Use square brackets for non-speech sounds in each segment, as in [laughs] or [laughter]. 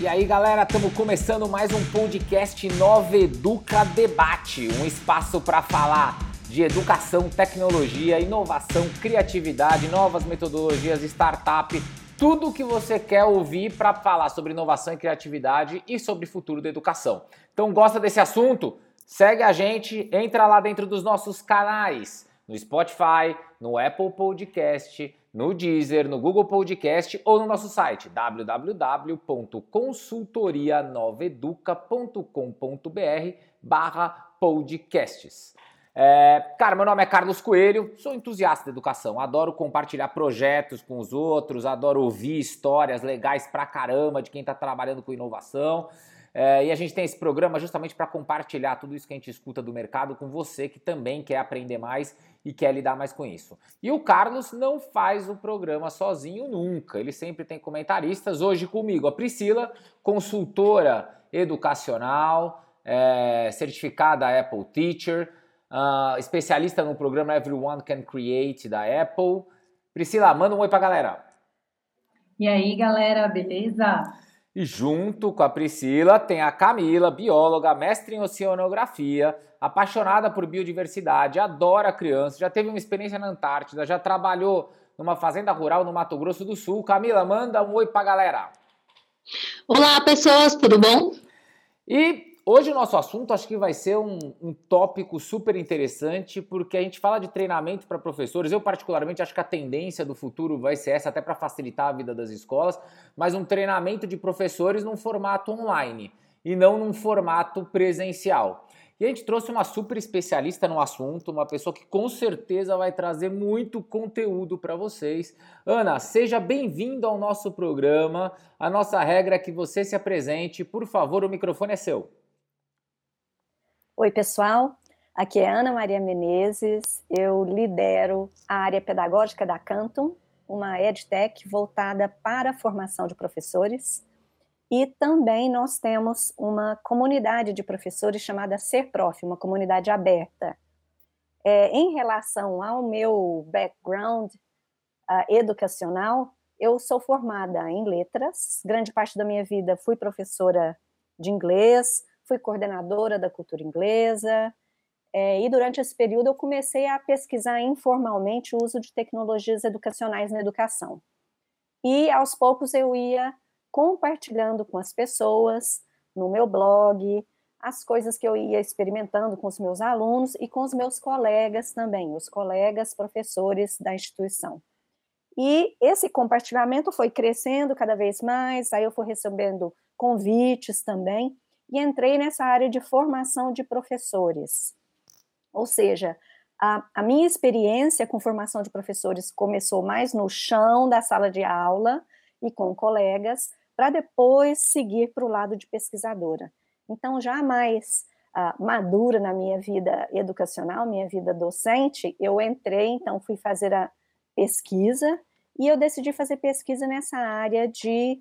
E aí, galera, estamos começando mais um podcast Nova Educa Debate, um espaço para falar de educação, tecnologia, inovação, criatividade, novas metodologias, startup, tudo o que você quer ouvir para falar sobre inovação e criatividade e sobre o futuro da educação. Então, gosta desse assunto? Segue a gente, entra lá dentro dos nossos canais, no Spotify, no Apple Podcast, no Deezer, no Google Podcast ou no nosso site www.consultorianoveduca.com.br barra podcasts. É, cara, meu nome é Carlos Coelho, sou entusiasta da educação, adoro compartilhar projetos com os outros, adoro ouvir histórias legais pra caramba de quem está trabalhando com inovação. É, e a gente tem esse programa justamente para compartilhar tudo isso que a gente escuta do mercado com você que também quer aprender mais e quer lidar mais com isso. E o Carlos não faz o programa sozinho nunca, ele sempre tem comentaristas. Hoje comigo a Priscila, consultora educacional, é, certificada Apple Teacher, uh, especialista no programa Everyone Can Create da Apple. Priscila, manda um oi pra galera. E aí, galera, beleza? E junto com a Priscila tem a Camila, bióloga, mestre em oceanografia, apaixonada por biodiversidade, adora crianças, já teve uma experiência na Antártida, já trabalhou numa fazenda rural no Mato Grosso do Sul. Camila, manda um oi pra galera. Olá, pessoas, tudo bom? E Hoje o nosso assunto acho que vai ser um, um, tópico super interessante, porque a gente fala de treinamento para professores. Eu, particularmente, acho que a tendência do futuro vai ser essa, até para facilitar a vida das escolas, mas um treinamento de professores num formato online e não num formato presencial. E a gente trouxe uma super especialista no assunto, uma pessoa que com certeza vai trazer muito conteúdo para vocês. Ana, seja bem-vindo ao nosso programa. A nossa regra é que você se apresente. Por favor, o microfone é seu. Oi, pessoal. Aqui é Ana Maria Menezes. Eu lidero a área pedagógica da Canton, uma edtech voltada para a formação de professores. E também nós temos uma comunidade de professores chamada Ser Prof, uma comunidade aberta. É, em relação ao meu background uh, educacional, eu sou formada em letras. Grande parte da minha vida fui professora de inglês, fui coordenadora da cultura inglesa, é, e durante esse período eu comecei a pesquisar informalmente o uso de tecnologias educacionais na educação. E aos poucos eu ia compartilhando com as pessoas, no meu blog, as coisas que eu ia experimentando com os meus alunos e com os meus colegas também, os colegas professores da instituição. E esse compartilhamento foi crescendo cada vez mais, aí eu fui recebendo convites também e entrei nessa área de formação de professores. Ou seja, a, a, minha experiência com formação de professores começou mais no chão da sala de aula e com colegas, para depois seguir para o lado de pesquisadora. Então, já mais uh, madura na minha vida educacional, minha vida docente, eu entrei, então fui fazer a pesquisa e eu decidi fazer pesquisa nessa área de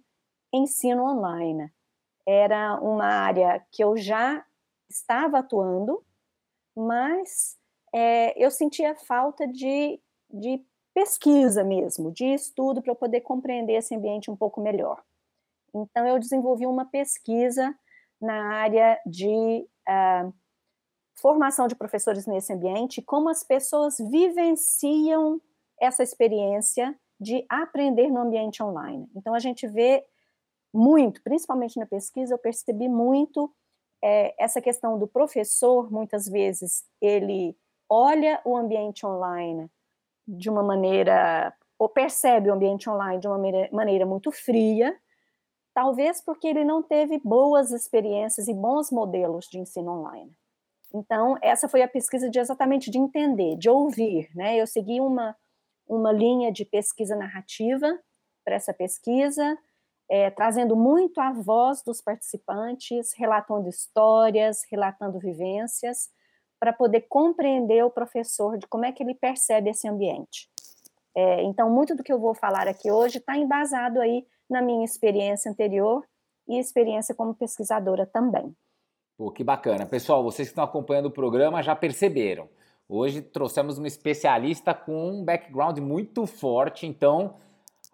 ensino online era uma área que eu já estava atuando, mas é, eu sentia falta de, de pesquisa mesmo, de estudo para eu poder compreender esse ambiente um pouco melhor. Então, eu desenvolvi uma pesquisa na área de uh, formação de professores nesse ambiente, como as pessoas vivenciam essa experiência de aprender no ambiente online. Então, a gente vê muito, principalmente na pesquisa, eu percebi muito é, essa questão do professor, muitas vezes, ele olha o ambiente online de uma maneira, ou percebe o ambiente online de uma maneira, maneira muito fria, talvez porque ele não teve boas experiências e bons modelos de ensino online. Então, essa foi a pesquisa de exatamente de entender, de ouvir, né? Eu segui uma, uma linha de pesquisa narrativa para essa pesquisa, é, trazendo muito a voz dos participantes, relatando histórias, relatando vivências, para poder compreender o professor de como é que ele percebe esse ambiente. É, então, muito do que eu vou falar aqui hoje está embasado aí na minha experiência anterior e experiência como pesquisadora também. Pô, que bacana. Pessoal, vocês que estão acompanhando o programa já perceberam. Hoje trouxemos uma especialista com um background muito forte, então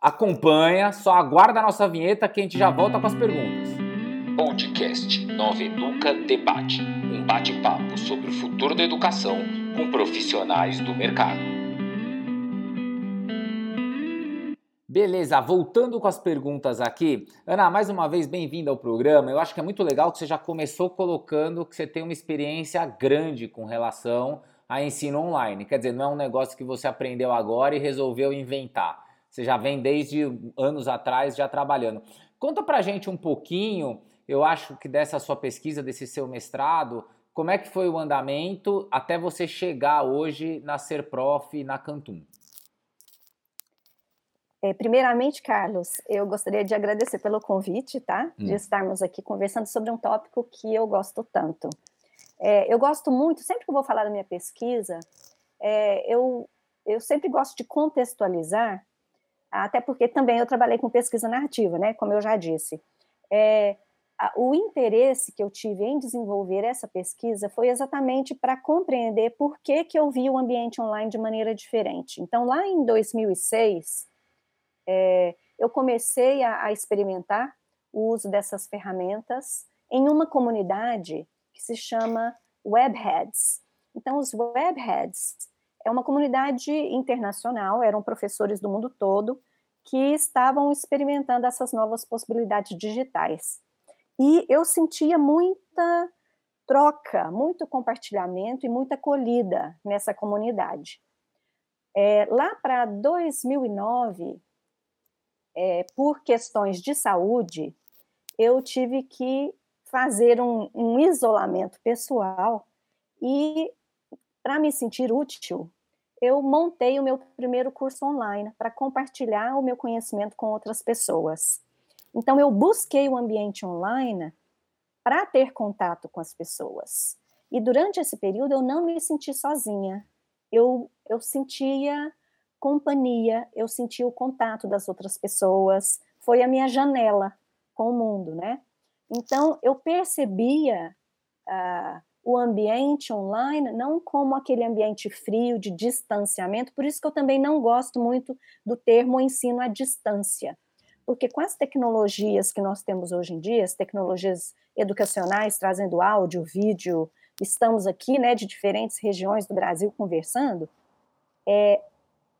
acompanha, só aguarda a nossa vinheta que a gente já volta com as perguntas. Podcast Nova Educa Debate um bate-papo sobre o futuro da educação com profissionais do mercado. Beleza, voltando com as perguntas aqui. Ana, mais uma vez, bem-vinda ao programa. Eu acho que é muito legal que você já começou colocando que você tem uma experiência grande com relação a ensino online. Quer dizer, não é um negócio que você aprendeu agora e resolveu inventar. Você já vem desde anos atrás já trabalhando. Conta pra gente um pouquinho, eu acho que dessa sua pesquisa, desse seu mestrado, como é que foi o andamento até você chegar hoje na Ser Prof na Cantum? É, primeiramente, Carlos, eu gostaria de agradecer pelo convite, tá? Hum. De estarmos aqui conversando sobre um tópico que eu gosto tanto. É, eu gosto muito, sempre que eu vou falar da minha pesquisa, é, eu, eu sempre gosto de contextualizar até porque também eu trabalhei com pesquisa narrativa, né, como eu já disse. É, a, o interesse que eu tive em desenvolver essa pesquisa foi exatamente para compreender por que, que eu vi o ambiente online de maneira diferente. Então, lá em 2006, é, eu comecei a, a experimentar o uso dessas ferramentas em uma comunidade que se chama Webheads. Então, os Webheads é uma comunidade internacional, eram professores do mundo todo que estavam experimentando essas novas possibilidades digitais. E eu sentia muita troca, muito compartilhamento e muita acolhida nessa comunidade. É, lá para 2009, é, por questões de saúde, eu tive que fazer um, um isolamento pessoal e para me sentir útil, eu montei o meu primeiro curso online para compartilhar o meu conhecimento com outras pessoas. Então, eu busquei o ambiente online para ter contato com as pessoas. E durante esse período, eu não me senti sozinha. Eu, eu sentia companhia, eu sentia o contato das outras pessoas. Foi a minha janela com o mundo, né? Então, eu percebia. Uh, o ambiente online não como aquele ambiente frio de distanciamento, por isso que eu também não gosto muito do termo ensino à distância, porque com as tecnologias que nós temos hoje em dia, as tecnologias educacionais trazendo áudio, vídeo, estamos aqui, né, de diferentes regiões do Brasil conversando, é,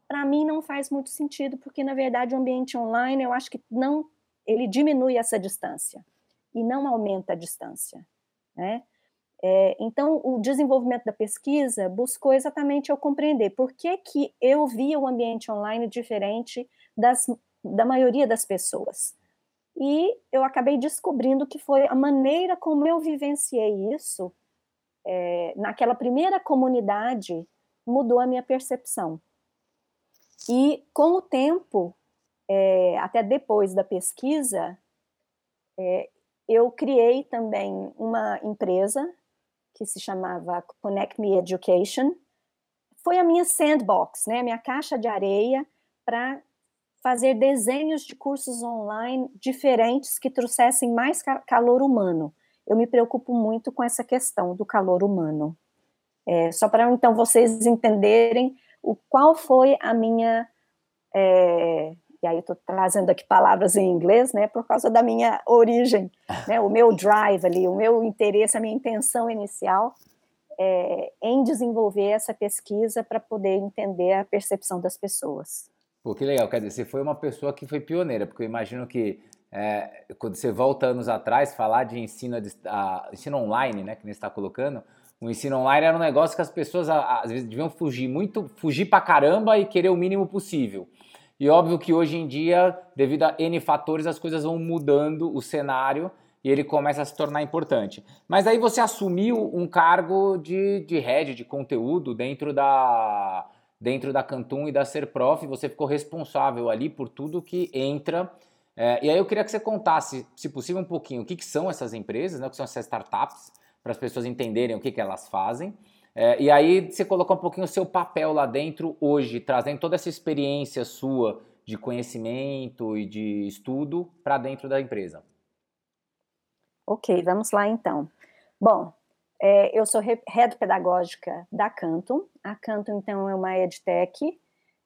para mim não faz muito sentido, porque na verdade o ambiente online eu acho que não, ele diminui essa distância e não aumenta a distância, né? É, então, o desenvolvimento da pesquisa buscou exatamente eu compreender por que, que eu via o ambiente online diferente das, da maioria das pessoas. E eu acabei descobrindo que foi a maneira como eu vivenciei isso é, naquela primeira comunidade mudou a minha percepção. E com o tempo, é, até depois da pesquisa, é, eu criei também uma empresa que se chamava Connect Me Education, foi a minha sandbox, né, minha caixa de areia para fazer desenhos de cursos online diferentes que trouxessem mais calor humano. Eu me preocupo muito com essa questão do calor humano. É, só para então vocês entenderem o qual foi a minha é, e aí estou trazendo aqui palavras em inglês, né, por causa da minha origem, [laughs] né, o meu drive ali, o meu interesse, a minha intenção inicial é, em desenvolver essa pesquisa para poder entender a percepção das pessoas. Pô, que legal, quer dizer, você foi uma pessoa que foi pioneira, porque eu imagino que é, quando você volta anos atrás, falar de ensino, a, ensino online, né, que nem está colocando, o ensino online era um negócio que as pessoas às vezes deviam fugir muito, fugir para caramba e querer o mínimo possível. E óbvio que hoje em dia, devido a N fatores, as coisas vão mudando o cenário e ele começa a se tornar importante. Mas aí você assumiu um cargo de, de head de conteúdo dentro da dentro da Cantum e da Serprof, você ficou responsável ali por tudo que entra. É, e aí eu queria que você contasse, se possível, um pouquinho o que, que são essas empresas, né, o que são essas startups, para as pessoas entenderem o que, que elas fazem. É, e aí você colocou um pouquinho o seu papel lá dentro hoje, trazendo toda essa experiência sua de conhecimento e de estudo para dentro da empresa. Ok, vamos lá então. Bom, é, eu sou head pedagógica da Canton. A Canton, então, é uma edtech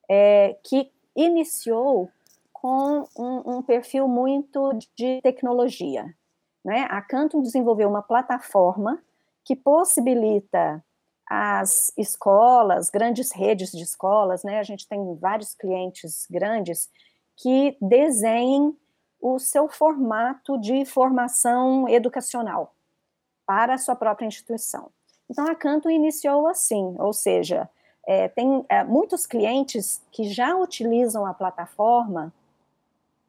é, que iniciou com um, um perfil muito de tecnologia. Né? A Canton desenvolveu uma plataforma que possibilita as escolas, grandes redes de escolas, né? A gente tem vários clientes grandes que desenhem o seu formato de formação educacional para a sua própria instituição. Então, a Canto iniciou assim, ou seja, é, tem é, muitos clientes que já utilizam a plataforma,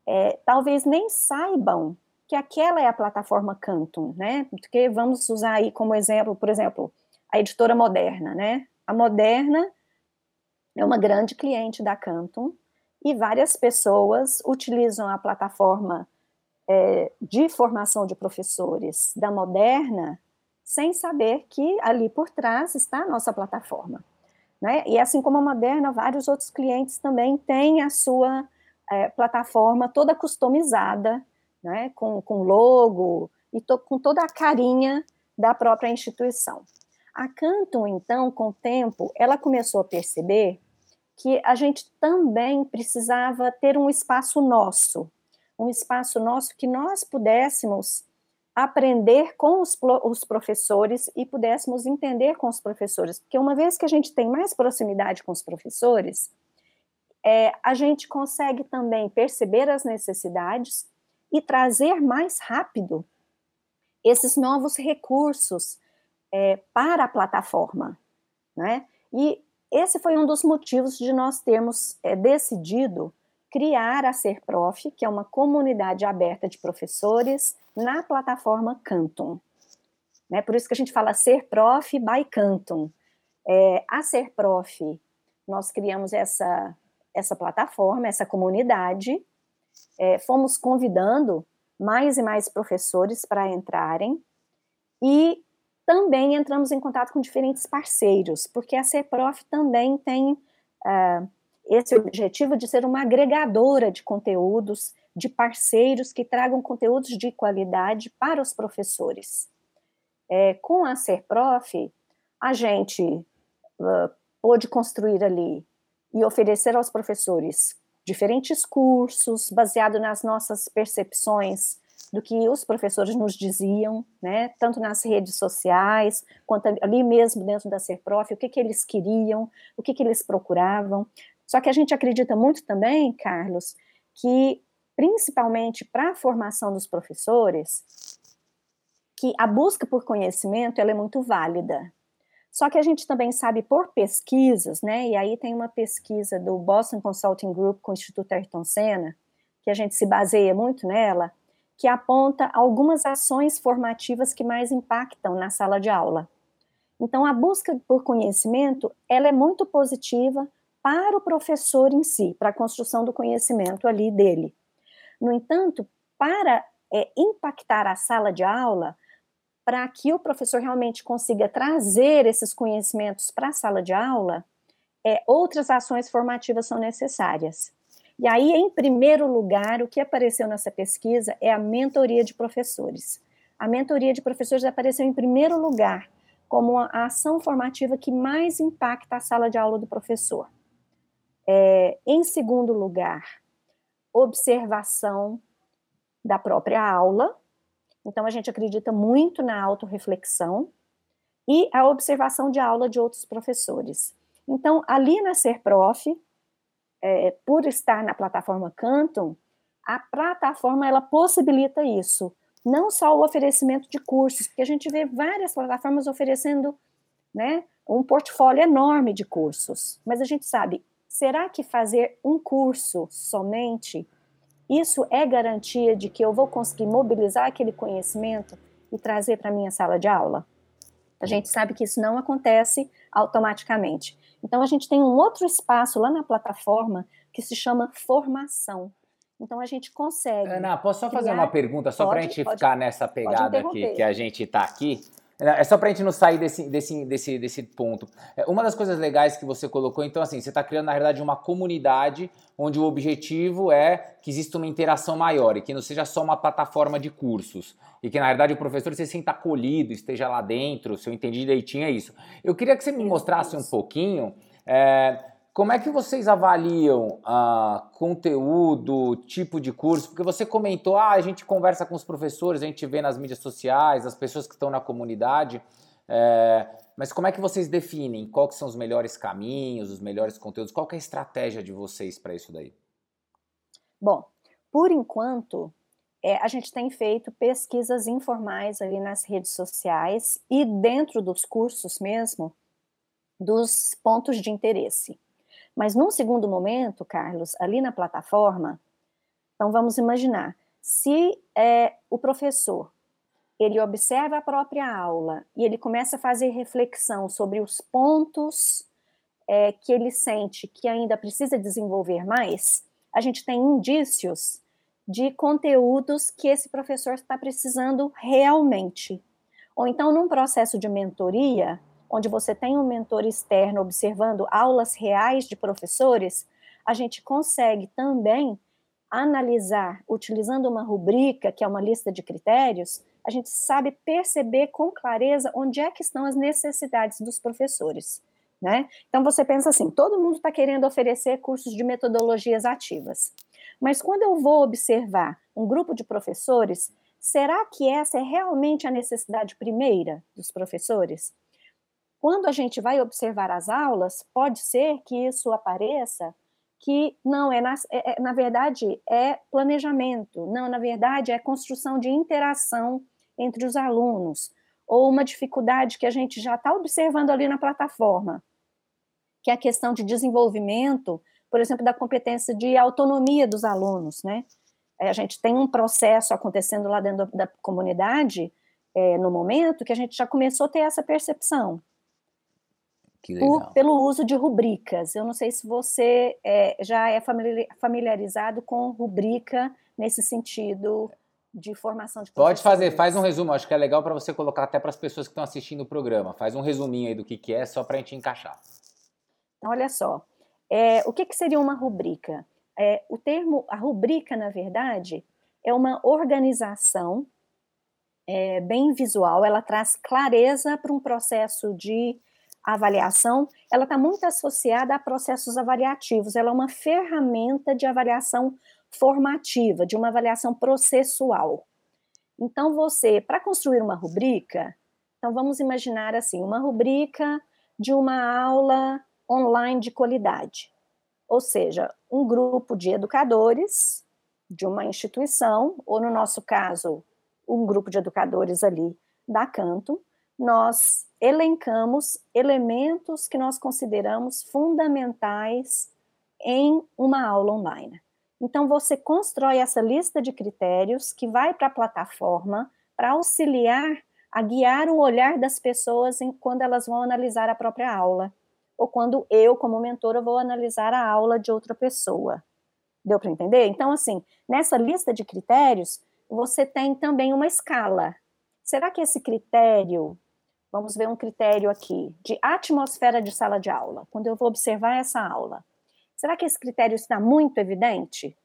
é, talvez nem saibam que aquela é a plataforma Canton, né? Porque vamos usar aí como exemplo, por exemplo, a editora Moderna, né? A Moderna é uma grande cliente da Canton e várias pessoas utilizam a plataforma é, de formação de professores da Moderna sem saber que ali por trás está a nossa plataforma. Né? E assim como a Moderna, vários outros clientes também têm a sua é, plataforma toda customizada, né? com, com logo e to, com toda a carinha da própria instituição. A Canton, então, com o tempo, ela começou a perceber que a gente também precisava ter um espaço nosso, um espaço nosso que nós pudéssemos aprender com os, os, professores e pudéssemos entender com os professores, porque uma vez que a gente tem mais proximidade com os professores, é, a gente consegue também perceber as necessidades e trazer mais rápido esses novos recursos é, para a plataforma, né? E esse foi um dos motivos de nós termos é, decidido criar a Ser Prof, que é uma comunidade aberta de professores na plataforma Canton. Né? Por isso que a gente fala Ser Prof by Canton. É, a Ser Prof, nós criamos essa, essa plataforma, essa comunidade, é, fomos convidando mais e mais professores para entrarem e também entramos em contato com diferentes parceiros, porque a CEPROF também tem uh, esse objetivo de ser uma agregadora de conteúdos, de parceiros que tragam conteúdos de qualidade para os professores. É, com a CEPROF, a gente uh, pôde construir ali e oferecer aos professores diferentes cursos, baseado nas nossas percepções do que os professores nos diziam, né, tanto nas redes sociais, quanto ali mesmo dentro da Serprof, o que, que eles queriam, o que, que eles procuravam. Só que a gente acredita muito também, Carlos, que principalmente para a formação dos professores, que a busca por conhecimento ela é muito válida. Só que a gente também sabe por pesquisas, né? E aí tem uma pesquisa do Boston Consulting Group com o Instituto Ayrton Senna, que a gente se baseia muito nela, que aponta algumas ações formativas que mais impactam na sala de aula. Então, a busca por conhecimento, ela é muito positiva para o professor em si, para a construção do conhecimento ali dele. No entanto, para é, impactar a sala de aula, para que o professor realmente consiga trazer esses conhecimentos para a sala de aula, é, outras ações formativas são necessárias. E aí, em primeiro lugar, o que apareceu nessa pesquisa é a mentoria de professores. A mentoria de professores apareceu em primeiro lugar como a ação formativa que mais impacta a sala de aula do professor. É, em segundo lugar, observação da própria aula. Então, a gente acredita muito na autorreflexão e a observação de aula de outros professores. Então, ali na Ser Prof, é, por estar na plataforma Canton, a plataforma ela possibilita isso. Não só o oferecimento de cursos, porque a gente vê várias plataformas oferecendo né, um portfólio enorme de cursos. Mas a gente sabe, será que fazer um curso somente, isso é garantia de que eu vou conseguir mobilizar aquele conhecimento e trazer para a minha sala de aula? A gente sabe que isso não acontece automaticamente. Então, a gente tem um outro espaço lá na plataforma que se chama formação. Então, a gente consegue. Ana, posso só criar... fazer uma pergunta, só para a gente pode, ficar nessa pegada aqui, que a gente está aqui? É só para a gente não sair desse, desse, desse, desse ponto. É, uma das coisas legais que você colocou, então, assim, você está criando, na verdade, uma comunidade onde o objetivo é que exista uma interação maior e que não seja só uma plataforma de cursos. E que, na verdade, o professor se sinta acolhido, esteja lá dentro, se eu entendi direitinho, é isso. Eu queria que você me mostrasse um pouquinho. É, Como é que vocês avaliam ah, conteúdo, tipo de curso? Porque você comentou, ah, a gente conversa com os professores, a gente vê nas mídias sociais, as pessoas que estão na comunidade. É, mas como é que vocês definem quais são os melhores caminhos, os melhores conteúdos? Qual é a estratégia de vocês para isso daí? Bom, por enquanto, é, a gente tem feito pesquisas informais ali nas redes sociais e dentro dos cursos mesmo, dos pontos de interesse. Mas num segundo momento, Carlos, ali na plataforma, então vamos imaginar, se é, o professor ele observa a própria aula e ele começa a fazer reflexão sobre os pontos é, que ele sente que ainda precisa desenvolver mais, a gente tem indícios de conteúdos que esse professor está precisando realmente. Ou então, num processo de mentoria, onde você tem um mentor externo observando aulas reais de professores, a gente consegue também analisar, utilizando uma rubrica, que é uma lista de critérios, a gente sabe perceber com clareza onde é que estão as necessidades dos professores. Né? Então você pensa assim, todo mundo está querendo oferecer cursos de metodologias ativas. Mas quando eu vou observar um grupo de professores, será que essa é realmente a necessidade primeira dos professores? Quando a gente vai observar as aulas, pode ser que isso apareça que não é na, é, é, na verdade é planejamento, não, na verdade é construção de interação entre os alunos, ou uma dificuldade que a gente já está observando ali na plataforma, que é a questão de desenvolvimento, por exemplo, da competência de autonomia dos alunos, né? É, a gente tem um processo acontecendo lá dentro da comunidade, é, no momento, que a gente já começou a ter essa percepção por, pelo uso de rubricas. Eu não sei se você é, já é familiarizado com rubrica nesse sentido de formação de Pode fazer, faz um resumo. Acho que é legal para você colocar até para as pessoas que estão assistindo o programa. Faz um resuminho aí do que, que é, só para a gente encaixar. Então, olha só. É, o que, que seria uma rubrica? É, o termo, a rubrica, na verdade, é uma organização é, bem visual, ela traz clareza para um processo de a avaliação, ela está muito associada a processos avaliativos, ela é uma ferramenta de avaliação formativa, de uma avaliação processual. Então, você, para construir uma rubrica, então vamos imaginar assim, uma rubrica de uma aula online de qualidade. Ou seja, um grupo de educadores de uma instituição, ou no nosso caso, um grupo de educadores ali da Canto, nós elencamos elementos que nós consideramos fundamentais em uma aula online. Então, você constrói essa lista de critérios que vai para a plataforma para auxiliar a guiar o olhar das pessoas em, quando elas vão analisar a própria aula, ou quando eu, como mentora, vou analisar a aula de outra pessoa. Deu para entender? Então, assim, nessa lista de critérios, você tem também uma escala. Será que esse critério Vamos ver um critério aqui de atmosfera de sala de aula, quando eu vou observar essa aula. Será que esse critério está muito evidente?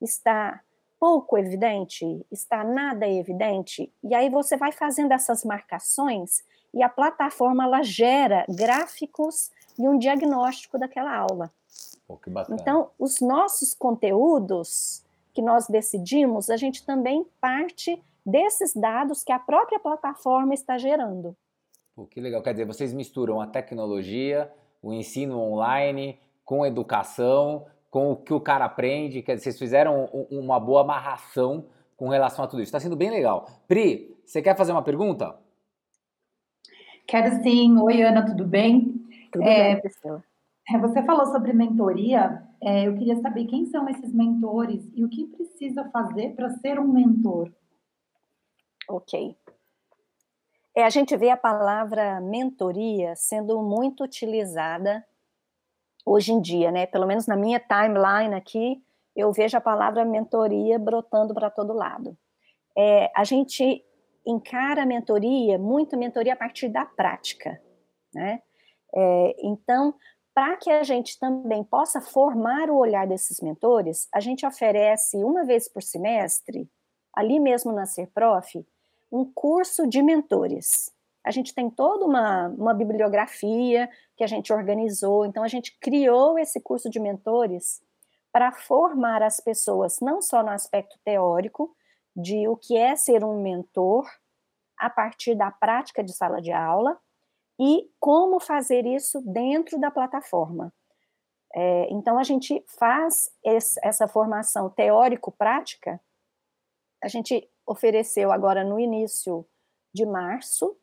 Está pouco evidente? Está nada evidente? E aí você vai fazendo essas marcações e a plataforma ela gera gráficos e um diagnóstico daquela aula. Então, os nossos conteúdos que nós decidimos, a gente também parte desses dados que a própria plataforma está gerando. Pô, que legal. Quer dizer, vocês misturam a tecnologia, o ensino online, com educação, com o que o cara aprende. Quer dizer, vocês fizeram uma boa amarração com relação a tudo isso. Está sendo bem legal. Pri, você quer fazer uma pergunta? Quero sim. Oi, Ana, tudo bem? Tudo é, bem, pessoal. É, você falou sobre mentoria. É, eu queria saber quem são esses mentores e o que precisa fazer para ser um mentor. Ok. É, a gente vê a palavra mentoria sendo muito utilizada hoje em dia, né? Pelo menos na minha timeline aqui, eu vejo a palavra mentoria brotando para todo lado. É, a gente encara a mentoria, muito mentoria a partir da prática, né? É, então, para que a gente também possa formar o olhar desses mentores, a gente oferece uma vez por semestre, ali mesmo na Ser Prof, um curso de mentores. a gente tem toda uma, uma bibliografia que a gente organizou, então a gente criou esse curso de mentores para formar as pessoas não só no aspecto teórico de o que é ser um mentor a partir da prática de sala de aula e como fazer isso dentro da plataforma. É, então a gente faz esse, essa formação teórico-prática. A gente ofereceu agora no início de março.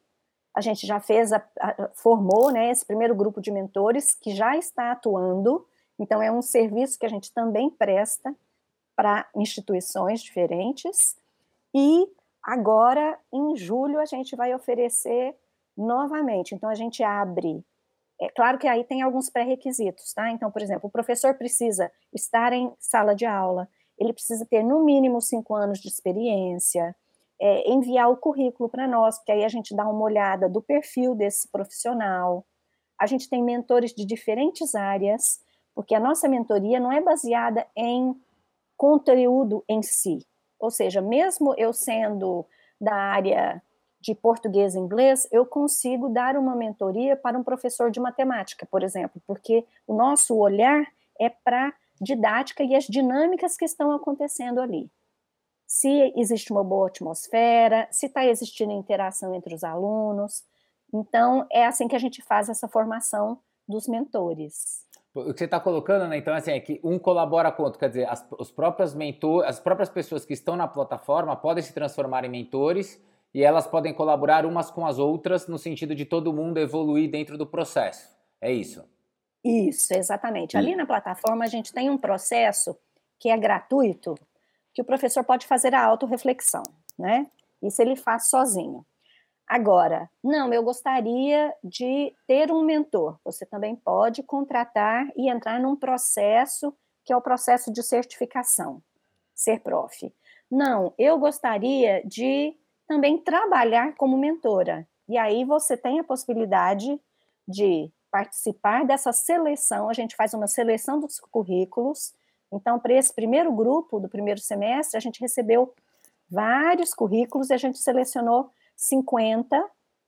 A gente já fez, a, a, formou né, esse primeiro grupo de mentores que já está atuando, então é um serviço que a gente também presta para instituições diferentes, e agora, em julho, a gente vai oferecer novamente, então a gente abre, é claro que aí tem alguns pré-requisitos, tá? Então, por exemplo, o professor precisa estar em sala de aula, ele precisa ter no mínimo cinco anos de experiência, é, enviar o currículo para nós, porque aí a gente dá uma olhada do perfil desse profissional. A gente tem mentores de diferentes áreas, porque a nossa mentoria não é baseada em conteúdo em si. Ou seja, mesmo eu sendo da área de português e inglês, eu consigo dar uma mentoria para um professor de matemática, por exemplo, porque o nosso olhar é para didática e as dinâmicas que estão acontecendo ali se existe uma boa atmosfera, se está existindo interação entre os alunos. Então, é assim que a gente faz essa formação dos mentores. O que você está colocando, né? Então, assim, é que um colabora com o outro, quer dizer, as, os próprios mentor, as próprias pessoas que estão na plataforma podem se transformar em mentores e elas podem colaborar umas com as outras no sentido de todo mundo evoluir dentro do processo. É isso? Isso, exatamente. Ali na plataforma a gente tem um processo que é gratuito, que o professor pode fazer a autorreflexão, né? Isso ele faz sozinho. Agora, não, eu gostaria de ter um mentor. Você também pode contratar e entrar num processo que é o processo de certificação, ser prof. Não, eu gostaria de também trabalhar como mentora. E aí você tem a possibilidade de participar dessa seleção. A gente faz uma seleção dos currículos então, para esse primeiro grupo do primeiro semestre, a gente recebeu vários currículos e a gente selecionou 50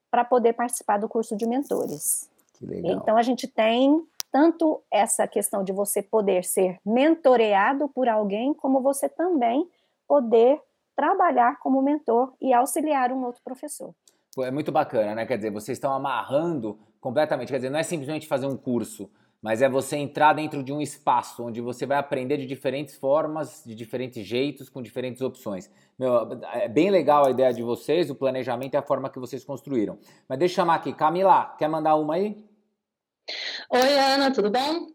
para poder participar do curso de mentores. Que legal. Então, a gente tem tanto essa questão de você poder ser mentoreado por alguém, como você também poder trabalhar como mentor e auxiliar um outro professor. Pô, é muito bacana, né? Quer dizer, vocês estão amarrando completamente. Quer dizer, não é simplesmente fazer um curso mas é você entrar dentro de um espaço onde você vai aprender de diferentes formas, de diferentes jeitos, com diferentes opções. Meu, é bem legal a ideia de vocês, o planejamento e a forma que vocês construíram. Mas deixa eu chamar aqui, Camila, quer mandar uma aí? Oi, Ana, tudo bom?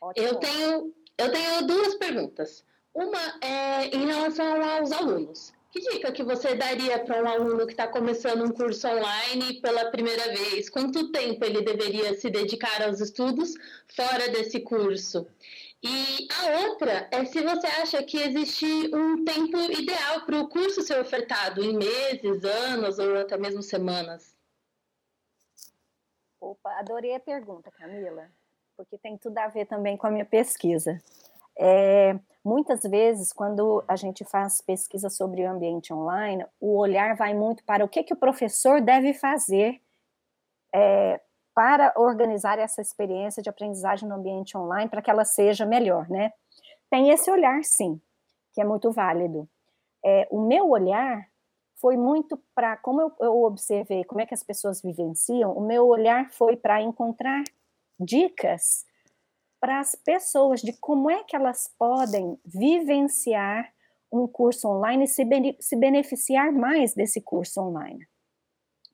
Ótimo. Eu tenho, eu tenho duas perguntas. Uma é em relação aos alunos. Que dica que você daria para um aluno que está começando um curso online pela primeira vez? Quanto tempo ele deveria se dedicar aos estudos fora desse curso? E a outra é se você acha que existe um tempo ideal para o curso ser ofertado, em meses, anos ou até mesmo semanas. Opa, adorei a pergunta, Camila, porque tem tudo a ver também com a minha pesquisa. É, muitas vezes, quando a gente faz pesquisa sobre o ambiente online, o olhar vai muito para o que, que o professor deve fazer é, para organizar essa experiência de aprendizagem no ambiente online para que ela seja melhor, né? Tem esse olhar, sim, que é muito válido. É, o meu olhar foi muito para, como eu, eu observei como é que as pessoas vivenciam, o meu olhar foi para encontrar dicas para as pessoas de como é que elas podem vivenciar um curso online e se, se beneficiar mais desse curso online.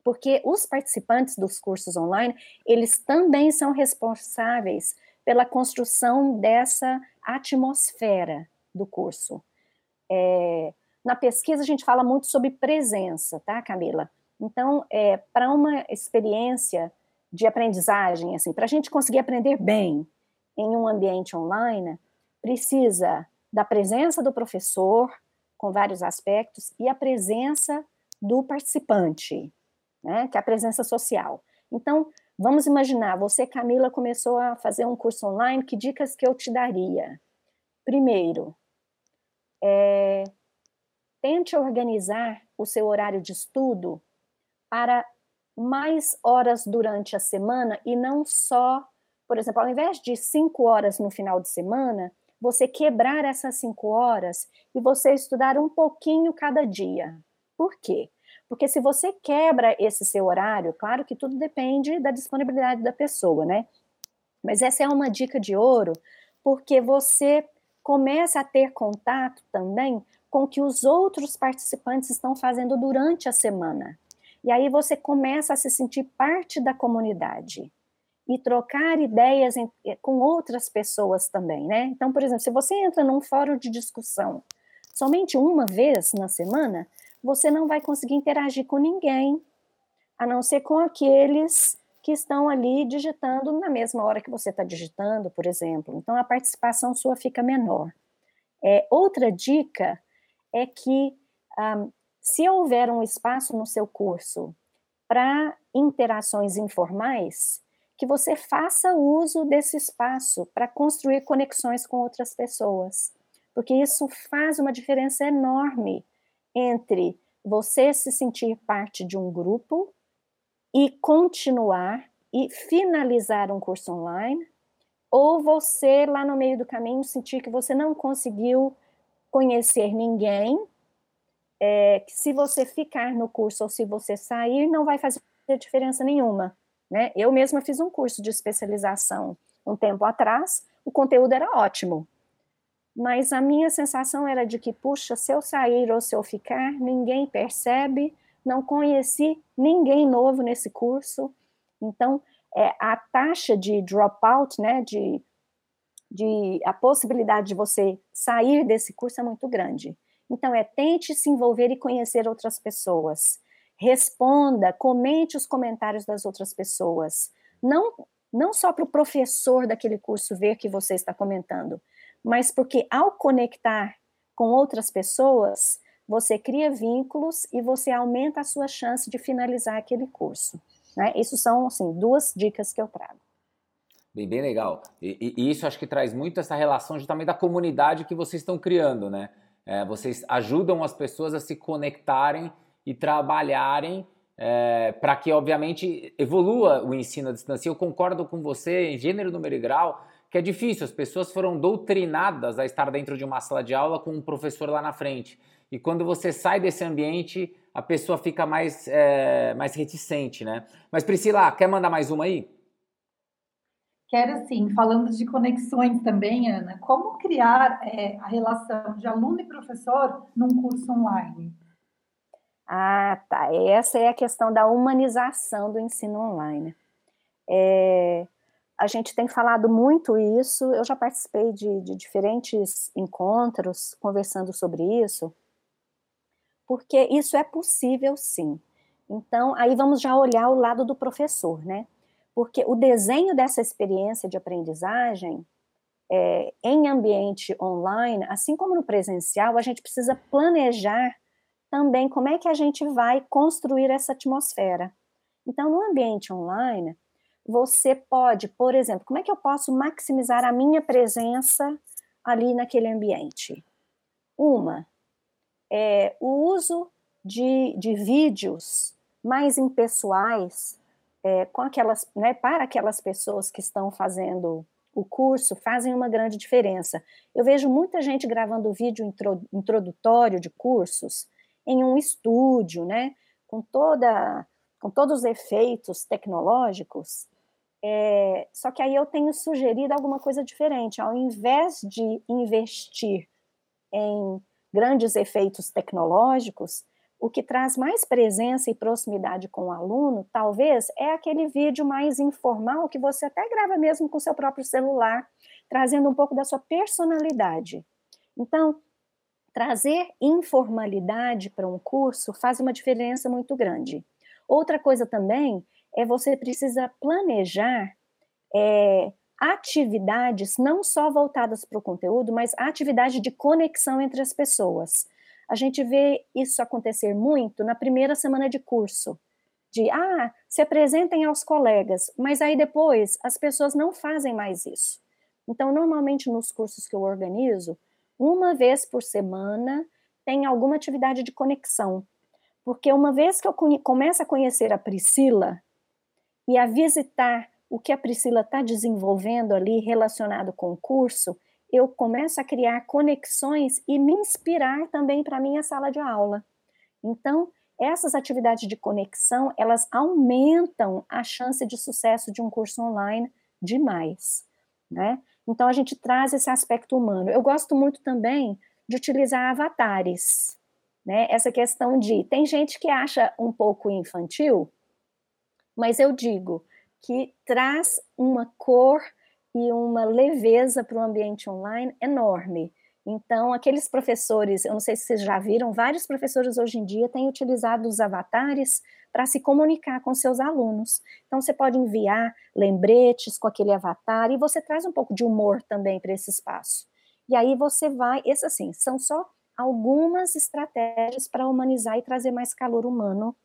Porque os participantes dos cursos online, eles também são responsáveis pela construção dessa atmosfera do curso. É, na pesquisa a gente fala muito sobre presença, tá, Camila? Então, é, para uma experiência de aprendizagem, assim, para a gente conseguir aprender bem, em um ambiente online precisa da presença do professor, com vários aspectos, e a presença do participante, né, que é a presença social. Então, vamos imaginar, você, Camila, começou a fazer um curso online, que dicas que eu te daria? Primeiro, é, tente organizar o seu horário de estudo para mais horas durante a semana e não só, por exemplo, ao invés de cinco horas no final de semana, você quebrar essas cinco horas e você estudar um pouquinho cada dia. Por quê? Porque se você quebra esse seu horário, claro que tudo depende da disponibilidade da pessoa, né? Mas essa é uma dica de ouro, porque você começa a ter contato também com o que os outros participantes estão fazendo durante a semana. E aí você começa a se sentir parte da comunidade e trocar ideias em, eh, com outras pessoas também, né? Então, por exemplo, se você entra num fórum de discussão somente uma vez na semana, você não vai conseguir interagir com ninguém, a não ser com aqueles que estão ali digitando na mesma hora que você está digitando, por exemplo. Então, a participação sua fica menor. É, outra dica é que um, se houver um espaço no seu curso para interações informais, que você faça uso desse espaço para construir conexões com outras pessoas, porque isso faz uma diferença enorme entre você se sentir parte de um grupo e continuar e finalizar um curso online, ou você lá no meio do caminho sentir que você não conseguiu conhecer ninguém é, que se você ficar no curso ou se você sair, não vai fazer diferença nenhuma. Né? Eu mesma fiz um curso de especialização um tempo atrás, o conteúdo era ótimo, mas a minha sensação era de que, puxa, se eu sair ou se eu ficar, ninguém percebe, não conheci ninguém novo nesse curso, então é, a taxa de dropout, né, de, de a possibilidade de você sair desse curso é muito grande. Então, é tente se envolver e conhecer outras pessoas. Responda, comente os comentários das outras pessoas. Não, não só para o professor daquele curso ver que você está comentando, mas porque ao conectar com outras pessoas, você cria vínculos e você aumenta a sua chance de finalizar aquele curso. Né? Isso são, assim, duas dicas que eu trago. Bem, bem legal. E, e, isso acho que traz muito essa relação também da comunidade que vocês estão criando, né? É, vocês ajudam as pessoas a se conectarem e trabalharem é, para que, obviamente, evolua o ensino à distância. Eu concordo com você em gênero, número e grau que é difícil. As pessoas foram doutrinadas a estar dentro de uma sala de aula com um professor lá na frente. E quando você sai desse ambiente, a pessoa fica mais, é, mais reticente, né? Mas Priscila, quer mandar mais uma aí? Quero sim, falando de conexões também, Ana, como criar é, a relação de aluno e professor num curso online? Ah, tá. Essa é a questão da humanização do ensino online. É, a gente tem falado muito isso, eu já participei de, de diferentes encontros conversando sobre isso, porque isso é possível sim. Então, aí vamos já olhar o lado do professor, né? porque o desenho dessa experiência de aprendizagem é, em ambiente online, assim como no presencial, a gente precisa planejar também como é que a gente vai construir essa atmosfera. Então, no ambiente online, você pode, por exemplo, como é que eu posso maximizar a minha presença ali naquele ambiente? Uma, é o uso de, de vídeos mais impessoais é, com aquelas, né, para aquelas pessoas que estão fazendo o curso, fazem uma grande diferença. Eu vejo muita gente gravando vídeo introdutório de cursos em um estúdio, né, com toda, com todos os efeitos tecnológicos. É, só que aí eu tenho sugerido alguma coisa diferente. Ao invés de investir em grandes efeitos tecnológicos, o que traz mais presença e proximidade com o aluno, talvez, é aquele vídeo mais informal que você até grava mesmo com seu próprio celular, trazendo um pouco da sua personalidade. Então, trazer informalidade para um curso faz uma diferença muito grande. Outra coisa também é você precisa planejar é, atividades não só voltadas para o conteúdo, mas atividade de conexão entre as pessoas a gente vê isso acontecer muito na primeira semana de curso. De, ah, se apresentem aos colegas, mas aí depois as pessoas não fazem mais isso. Então, normalmente nos cursos que eu organizo, uma vez por semana tem alguma atividade de conexão, Porque uma vez que eu começo a conhecer a Priscila e a visitar o que a Priscila está desenvolvendo ali relacionado com o curso, eu começo a criar conexões e me inspirar também para a minha sala de aula. Então, essas atividades de conexão, elas aumentam a chance de sucesso de um curso online demais, né? Então, a gente traz esse aspecto humano. Eu gosto muito também de utilizar avatares, né? Essa questão de... Tem gente que acha um pouco infantil, mas eu digo que traz uma cor e uma leveza para o ambiente online enorme. Então, aqueles professores, eu não sei se vocês já viram, vários professores hoje em dia têm utilizado os avatares para se comunicar com seus alunos. Então, você pode enviar lembretes com aquele avatar e você traz um pouco de humor também para esse espaço. E aí você vai, esse assim, são só algumas estratégias para humanizar e trazer mais calor humano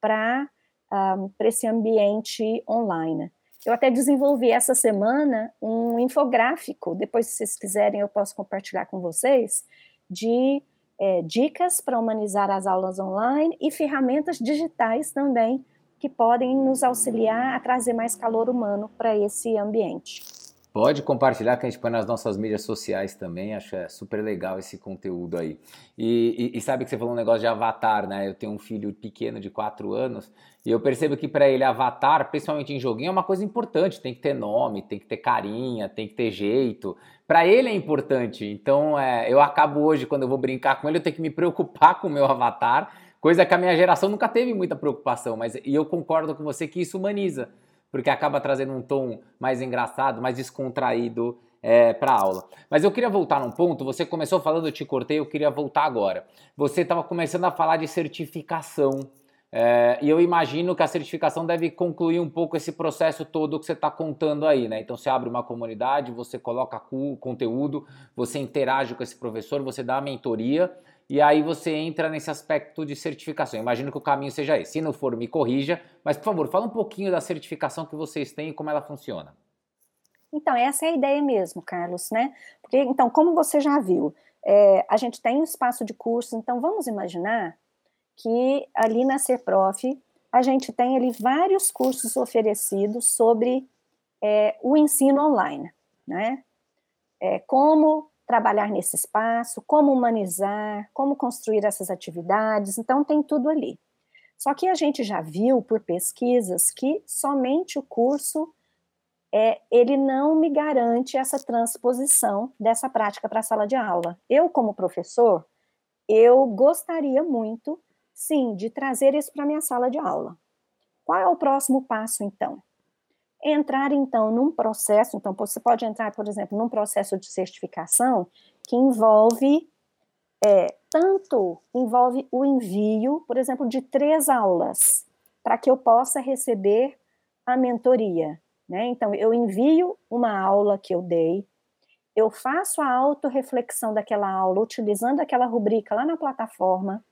para um, ah, esse ambiente online. Eu até desenvolvi essa semana um infográfico, depois, se vocês quiserem, eu posso compartilhar com vocês, de é, dicas para humanizar as aulas online e ferramentas digitais também que podem nos auxiliar a trazer mais calor humano para esse ambiente. Pode compartilhar que a gente põe nas nossas mídias sociais também, acho é super legal esse conteúdo aí. E, e, e, sabe que você falou um negócio de avatar, né? Eu tenho um filho pequeno de 4 anos e eu percebo que para ele avatar, principalmente em joguinho, é uma coisa importante. Tem que ter nome, tem que ter carinha, tem que ter jeito. Para ele é importante. Então é, eu acabo hoje, quando eu vou brincar com ele, eu tenho que me preocupar com o meu avatar, coisa que a minha geração nunca teve muita preocupação. Mas e eu concordo com você que isso humaniza porque acaba trazendo um tom mais engraçado, mais descontraído é, para aula. Mas eu queria voltar num ponto, você começou falando, eu te cortei, eu queria voltar agora. Você estava começando a falar de certificação, é, e eu imagino que a certificação deve concluir um pouco esse processo todo que você está contando aí, né? Então você abre uma comunidade, você coloca conteúdo, você interage com esse professor, você dá a mentoria, e aí você entra nesse aspecto de certificação. Imagino que o caminho seja esse. Se não for, me corrija, mas por favor, fala um pouquinho da certificação que vocês têm e como ela funciona. Então, essa é a ideia mesmo, Carlos, né? Porque, então, como você já viu, é, a gente tem um espaço de curso, então vamos imaginar que ali na Serprof a gente tem ali vários cursos oferecidos sobre é, o ensino online, né? É, como trabalhar nesse espaço, como humanizar, como construir essas atividades, então tem tudo ali. Só que a gente já viu por pesquisas que somente o curso é, ele não me garante essa transposição dessa prática para a sala de aula. Eu, como professor, eu gostaria muito, sim, de trazer isso para a minha sala de aula. Qual é o próximo passo, então? Entrar então num processo, então você pode entrar, por exemplo, num processo de certificação que envolve é, tanto envolve o envio, por exemplo, de três aulas para que eu possa receber a mentoria. Né? Então, eu envio uma aula que eu dei, eu faço a autorreflexão daquela aula utilizando aquela rubrica lá na plataforma,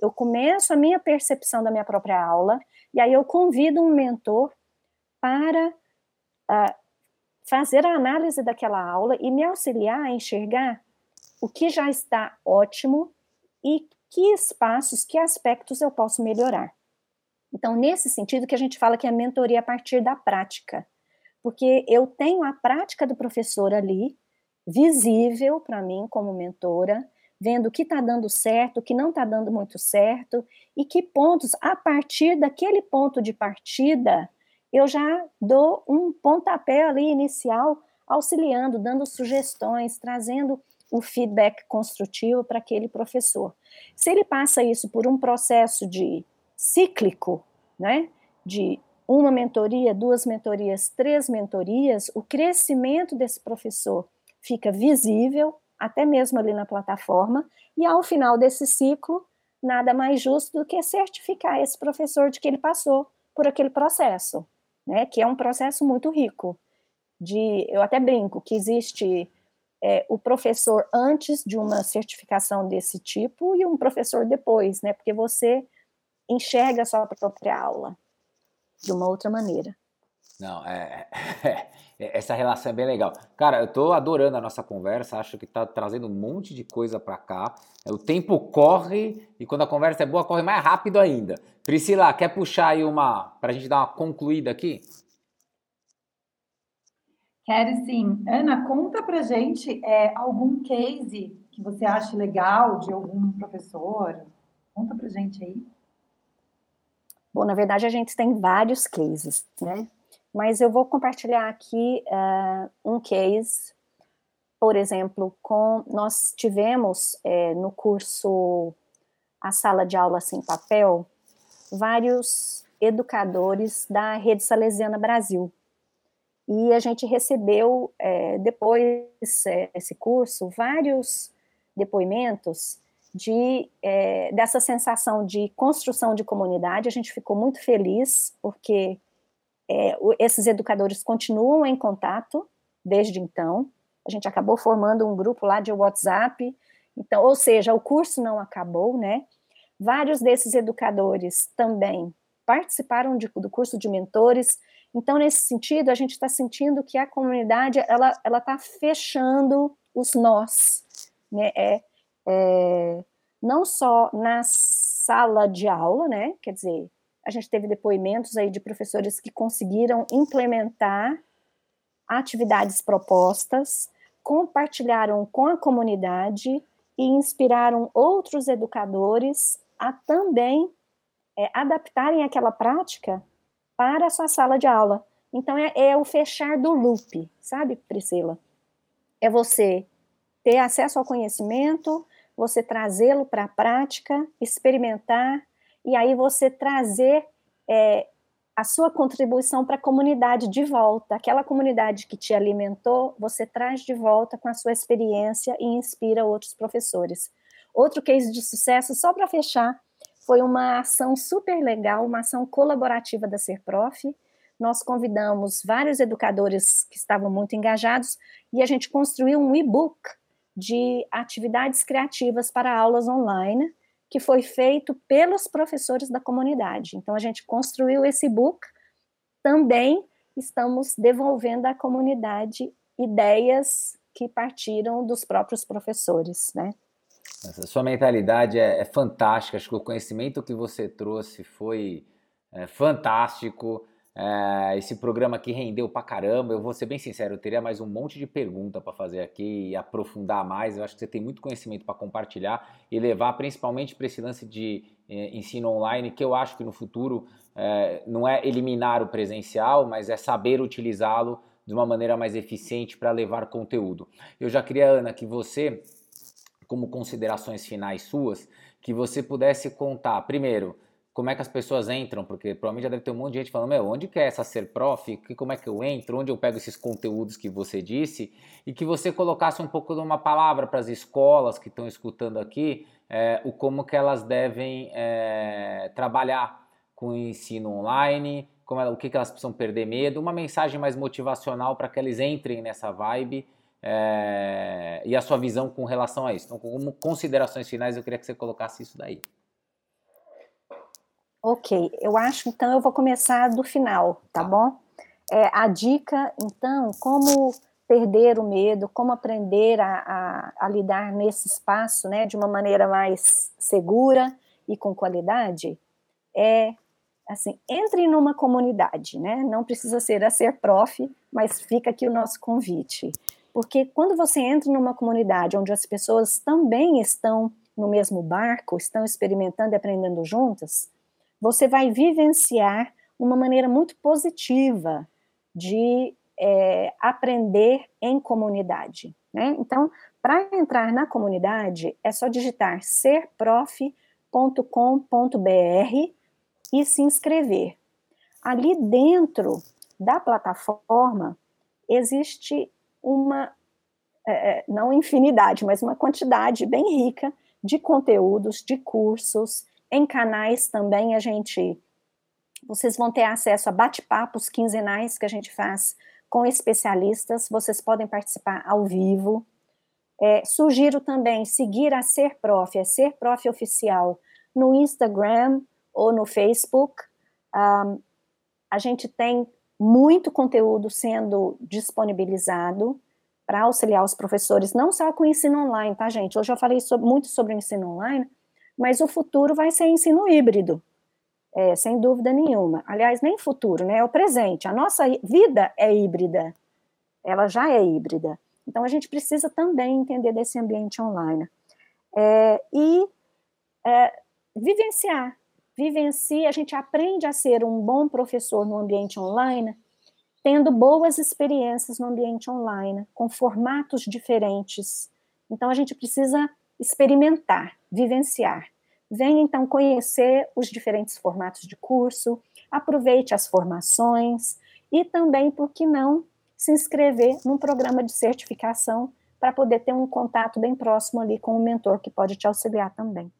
eu começo a minha percepção da minha própria aula, e aí eu convido um mentor para uh, fazer a análise daquela aula e me auxiliar a enxergar o que já está ótimo e que espaços, que aspectos eu posso melhorar. Então, nesse sentido que a gente fala que é a mentoria a partir da prática, porque eu tenho a prática do professor ali, visível para mim como mentora, vendo o que está dando certo, o que não está dando muito certo, e que pontos, a partir daquele ponto de partida, eu já dou um pontapé ali inicial, auxiliando, dando sugestões, trazendo o feedback construtivo para aquele professor. Se ele passa isso por um processo de cíclico, né, de uma mentoria, duas mentorias, três mentorias, o crescimento desse professor fica visível, até mesmo ali na plataforma, e ao final desse ciclo, nada mais justo do que certificar esse professor de que ele passou por aquele processo né, que é um processo muito rico. De, eu até brinco que existe é, o professor antes de uma certificação desse tipo e um professor depois, né, porque você enxerga a sua própria aula de uma outra maneira. Não, é, [laughs] é, É, essa relação é bem legal. Cara, eu tô adorando a nossa conversa, acho que tá trazendo um monte de coisa para cá. O tempo corre e quando a conversa é boa, corre mais rápido ainda. Priscila, quer puxar aí uma, pra gente dar uma concluída aqui? Quero sim. Ana, conta pra gente é, algum case que você acha legal de algum professor. Conta pra gente aí. Bom, na verdade, a gente tem vários cases, né? Mas eu vou compartilhar aqui uh, um case, por exemplo, com nós tivemos é, no curso A Sala de Aula Sem Papel, vários educadores da Rede Salesiana Brasil. E a gente recebeu, é, depois desse curso, vários depoimentos de, dessa sensação de construção de comunidade. A gente ficou muito feliz, porque é, esses educadores continuam em contato desde então. A gente acabou formando um grupo lá de WhatsApp. Então, ou seja, o curso não acabou, né? Vários desses educadores também participaram de, do curso de mentores. Então, nesse sentido, a gente está sentindo que a comunidade ela ela está fechando os nós, né? É, é, não só na sala de aula, né? Quer dizer, a gente teve depoimentos aí de professores que conseguiram implementar atividades propostas, compartilharam com a comunidade e inspiraram outros educadores a também é, adaptarem aquela prática para a sua sala de aula. Então, é, é o fechar do loop, sabe, Priscila? É você ter acesso ao conhecimento, você trazê-lo para a prática, experimentar, e aí você trazer é, a sua contribuição para a comunidade de volta. Aquela comunidade que te alimentou, você traz de volta com a sua experiência e inspira outros professores. Outro case de sucesso, só para fechar, foi uma ação super legal, uma ação colaborativa da Serprof. Nós convidamos vários educadores que estavam muito engajados e a gente construiu um e-book de atividades criativas para aulas online, que foi feito pelos professores da comunidade. Então, a gente construiu esse book, também estamos devolvendo à comunidade ideias que partiram dos próprios professores, né? Sua mentalidade é, é, fantástica, acho que o conhecimento que você trouxe foi é, fantástico. É, esse programa aqui rendeu pra caramba. Eu vou ser bem sincero, eu teria mais um monte de pergunta para fazer aqui e aprofundar mais. Eu acho que você tem muito conhecimento para compartilhar e levar principalmente para esse lance de é, ensino online, que eu acho que no futuro é, não é eliminar o presencial, mas é saber utilizá-lo de uma maneira mais eficiente para levar conteúdo. Eu já queria, Ana, que você, como considerações finais suas, que você pudesse contar, primeiro, como é que as pessoas entram, porque provavelmente já deve ter um monte de gente falando, meu, onde que é essa ser prof? Como é que eu entro? Onde eu pego esses conteúdos que você disse? E que você colocasse um pouco de uma palavra para as escolas que estão escutando aqui, é, o como que elas devem é, trabalhar com o ensino online, como, o que, que elas precisam perder medo, uma mensagem mais motivacional para que eles entrem nessa vibe é, e a sua visão com relação a isso. Então, como considerações finais, eu queria que você colocasse isso daí. Ok, eu acho então eu vou começar do final, tá, tá. bom? É, a dica, então, como perder o medo, como aprender a, a, a, lidar nesse espaço, né, de uma maneira mais segura e com qualidade, é assim, entre numa comunidade, né? Não precisa ser a ser prof, mas fica aqui o nosso convite. Porque quando você entra numa comunidade onde as pessoas também estão no mesmo barco, estão experimentando e aprendendo juntas, você vai vivenciar uma maneira muito positiva de é, aprender em comunidade. Né? Então, para entrar na comunidade, é só digitar serprof.com.br e se inscrever. Ali dentro da plataforma existe uma, é, não infinidade, mas uma quantidade bem rica de conteúdos, de cursos, em canais também a gente. Vocês vão ter acesso a bate-papos quinzenais que a gente faz com especialistas. Vocês podem participar ao vivo. É, sugiro também seguir a Ser Prof, a Ser Prof Oficial, no Instagram ou no Facebook. Um, a gente tem muito conteúdo sendo disponibilizado para auxiliar os professores, não só com o ensino online, tá, gente? Hoje eu falei sobre, muito sobre o ensino online, mas o futuro vai ser ensino híbrido, é, sem dúvida nenhuma. Aliás, nem futuro, né? É o presente. A nossa vida é híbrida, ela já é híbrida. Então, a gente precisa também entender desse ambiente online. É, e é, vivenciar, vivencia, a gente aprende a ser um bom professor no ambiente online, tendo boas experiências no ambiente online, com formatos diferentes. Então, a gente precisa experimentar, vivenciar. Venha, então, conhecer os diferentes formatos de curso, aproveite as formações e também, por que não, se inscrever num programa de certificação para poder ter um contato bem próximo ali com o mentor que pode te auxiliar também.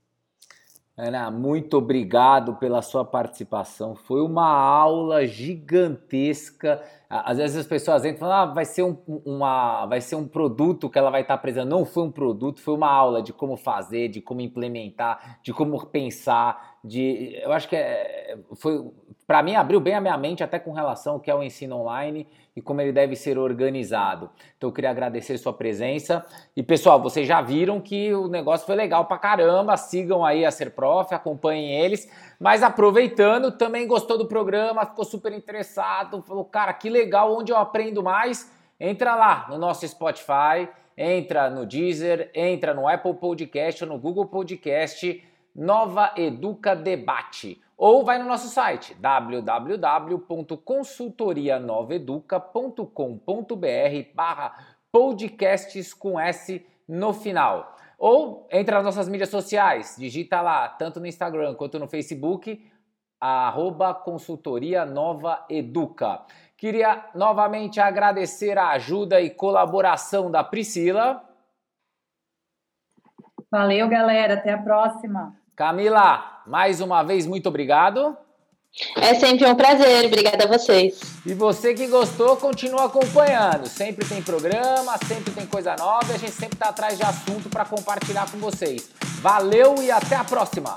Ana, muito obrigado pela sua participação. Foi uma aula gigantesca. Às vezes as pessoas entram e falam, ah, vai ser um, uma, vai ser um produto que ela vai estar apresentando. Não foi um produto, foi uma aula de como fazer, de como implementar, de como pensar. De, eu acho que é, foi, para mim abriu bem a minha mente até com relação ao que é o ensino online e como ele deve ser organizado. Então eu queria agradecer sua presença. E pessoal, vocês já viram que o negócio foi legal pra caramba. Sigam aí a Ser Prof, acompanhem eles. Mas aproveitando, também gostou do programa, ficou super interessado, falou, cara, que legal, onde eu aprendo mais? Entra lá no nosso Spotify, entra no Deezer, entra no Apple Podcast ou no Google Podcast, Nova Educa Debate ou vai no nosso site www.consultorianoveduca.com.br barra podcasts com S no final. Ou entra nas nossas mídias sociais, digita lá, tanto no Instagram quanto no Facebook, arroba consultoria nova educa. Queria novamente agradecer a ajuda e colaboração da Priscila. Valeu, galera. Até a próxima. Camila, mais uma vez, muito obrigado. É sempre um prazer, obrigada a vocês. E você que gostou, continua acompanhando. Sempre tem programa, sempre tem coisa nova e a gente sempre está atrás de assunto para compartilhar com vocês. Valeu e até a próxima!